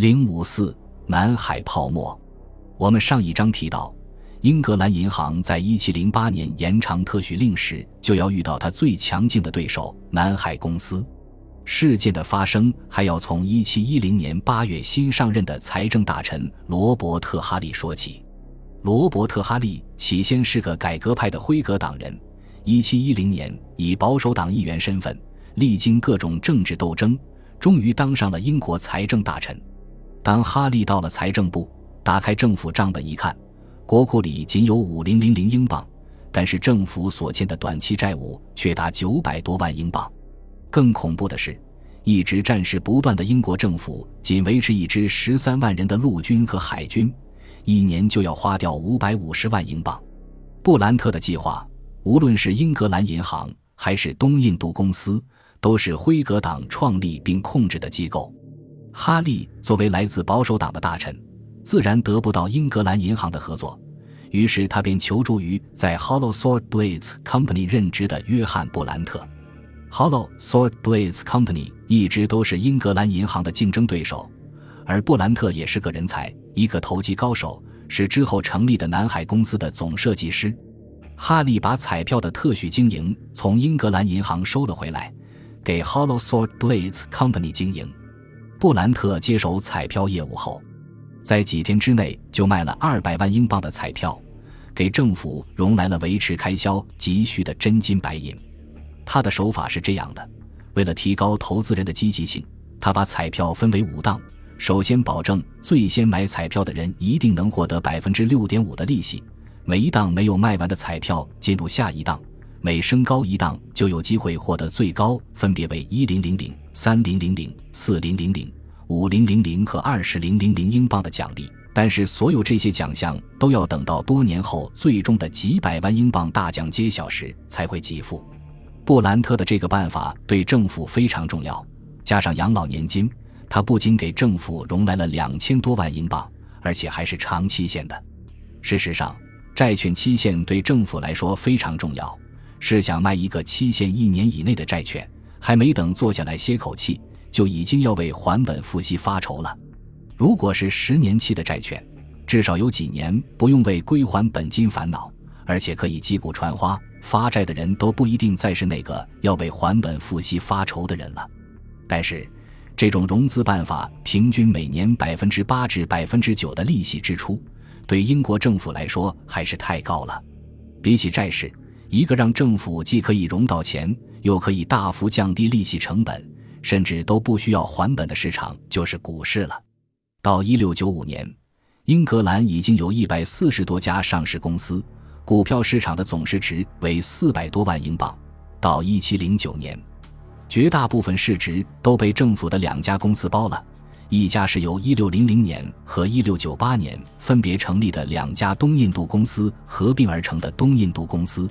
零五四南海泡沫。我们上一章提到，英格兰银行在一七零八年延长特许令时，就要遇到它最强劲的对手南海公司。事件的发生还要从一七一零年八月新上任的财政大臣罗伯特·哈利说起。罗伯特·哈利起先是个改革派的辉格党人，一七一零年以保守党议员身份，历经各种政治斗争，终于当上了英国财政大臣。当哈利到了财政部，打开政府账本一看，国库里仅有五零零零英镑，但是政府所欠的短期债务却达九百多万英镑。更恐怖的是，一直战事不断的英国政府仅维持一支十三万人的陆军和海军，一年就要花掉五百五十万英镑。布兰特的计划，无论是英格兰银行还是东印度公司，都是辉格党创立并控制的机构。哈利作为来自保守党的大臣，自然得不到英格兰银行的合作，于是他便求助于在 Hollow Sword Blades Company 任职的约翰·布兰特。Hollow Sword Blades Company 一直都是英格兰银行的竞争对手，而布兰特也是个人才，一个投机高手，是之后成立的南海公司的总设计师。哈利把彩票的特许经营从英格兰银行收了回来，给 Hollow Sword Blades Company 经营。布兰特接手彩票业务后，在几天之内就卖了二百万英镑的彩票，给政府融来了维持开销急需的真金白银。他的手法是这样的：为了提高投资人的积极性，他把彩票分为五档，首先保证最先买彩票的人一定能获得百分之六点五的利息，每一档没有卖完的彩票进入下一档。每升高一档，就有机会获得最高分别为一零零零、三零零零、四零零零、五零零零和二十零零零英镑的奖励。但是，所有这些奖项都要等到多年后，最终的几百万英镑大奖揭晓时才会给付。布兰特的这个办法对政府非常重要，加上养老年金，他不仅给政府融来了两千多万英镑，而且还是长期限的。事实上，债券期限对政府来说非常重要。是想卖一个期限一年以内的债券，还没等坐下来歇口气，就已经要为还本付息发愁了。如果是十年期的债券，至少有几年不用为归还本金烦恼，而且可以击鼓传花，发债的人都不一定再是那个要为还本付息发愁的人了。但是，这种融资办法平均每年百分之八至百分之九的利息支出，对英国政府来说还是太高了，比起债市。一个让政府既可以融到钱，又可以大幅降低利息成本，甚至都不需要还本的市场，就是股市了。到一六九五年，英格兰已经有一百四十多家上市公司，股票市场的总市值为四百多万英镑。到一七零九年，绝大部分市值都被政府的两家公司包了，一家是由一六零零年和一六九八年分别成立的两家东印度公司合并而成的东印度公司。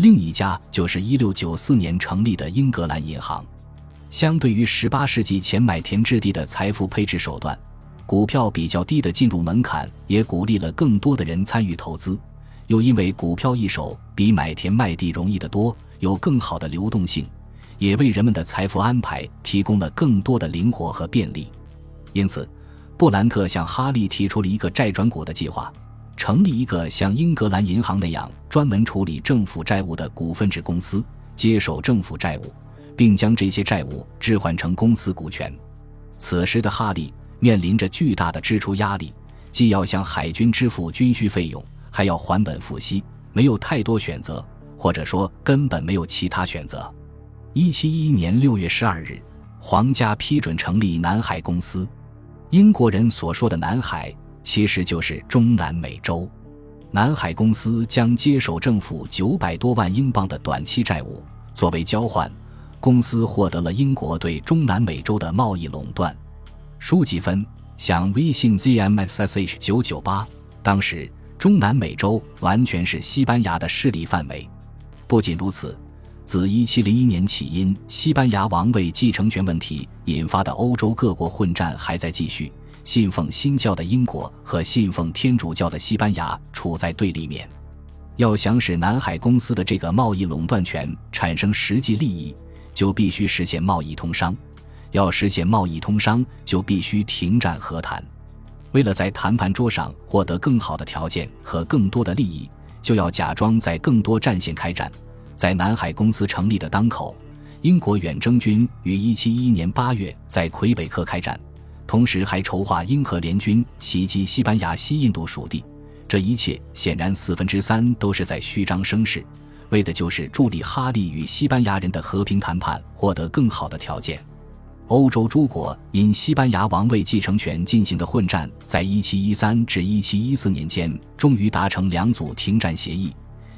另一家就是1694年成立的英格兰银行。相对于18世纪前买田置地的财富配置手段，股票比较低的进入门槛也鼓励了更多的人参与投资。又因为股票一手比买田卖地容易得多，有更好的流动性，也为人们的财富安排提供了更多的灵活和便利。因此，布兰特向哈利提出了一个债转股的计划。成立一个像英格兰银行那样专门处理政府债务的股份制公司，接手政府债务，并将这些债务置换成公司股权。此时的哈利面临着巨大的支出压力，既要向海军支付军需费用，还要还本付息，没有太多选择，或者说根本没有其他选择。一七一一年六月十二日，皇家批准成立南海公司。英国人所说的南海。其实就是中南美洲，南海公司将接手政府九百多万英镑的短期债务，作为交换，公司获得了英国对中南美洲的贸易垄断。书记分享微信 zmxsh 九九八，当时中南美洲完全是西班牙的势力范围。不仅如此，自一七零一年起，因西班牙王位继承权问题引发的欧洲各国混战还在继续。信奉新教的英国和信奉天主教的西班牙处在对立面，要想使南海公司的这个贸易垄断权产生实际利益，就必须实现贸易通商，要实现贸易通商，就必须停战和谈。为了在谈判桌上获得更好的条件和更多的利益，就要假装在更多战线开战。在南海公司成立的当口，英国远征军于1711年8月在魁北克开战，同时还筹划英荷联军袭击西班牙西印度属地。这一切显然四分之三都是在虚张声势，为的就是助力哈利与西班牙人的和平谈判获得更好的条件。欧洲诸国因西班牙王位继承权进行的混战，在1713至1714年间终于达成两组停战协议，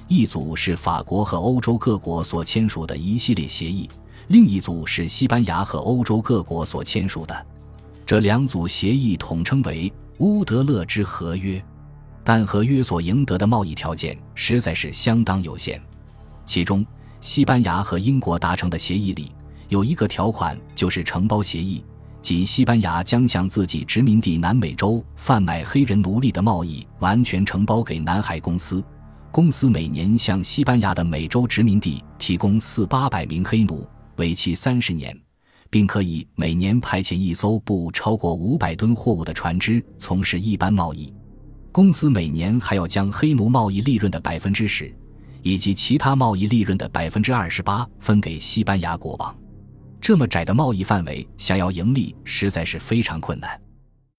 一组是法国和欧洲各国所签署的一系列协议，另一组是西班牙和欧洲各国所签署的。这两组协议统称为乌德勒支合约，但合约所赢得的贸易条件实在是相当有限，其中西班牙和英国达成的协议里。有一个条款，就是承包协议，即西班牙将向自己殖民地南美洲贩卖黑人奴隶的贸易完全承包给南海公司。公司每年向西班牙的美洲殖民地提供四八百名黑奴，为期三十年，并可以每年派遣一艘不超过五百吨货物的船只从事一般贸易。公司每年还要将黑奴贸易利润的百分之十，以及其他贸易利润的百分之二十八分给西班牙国王。这么窄的贸易范围，想要盈利实在是非常困难。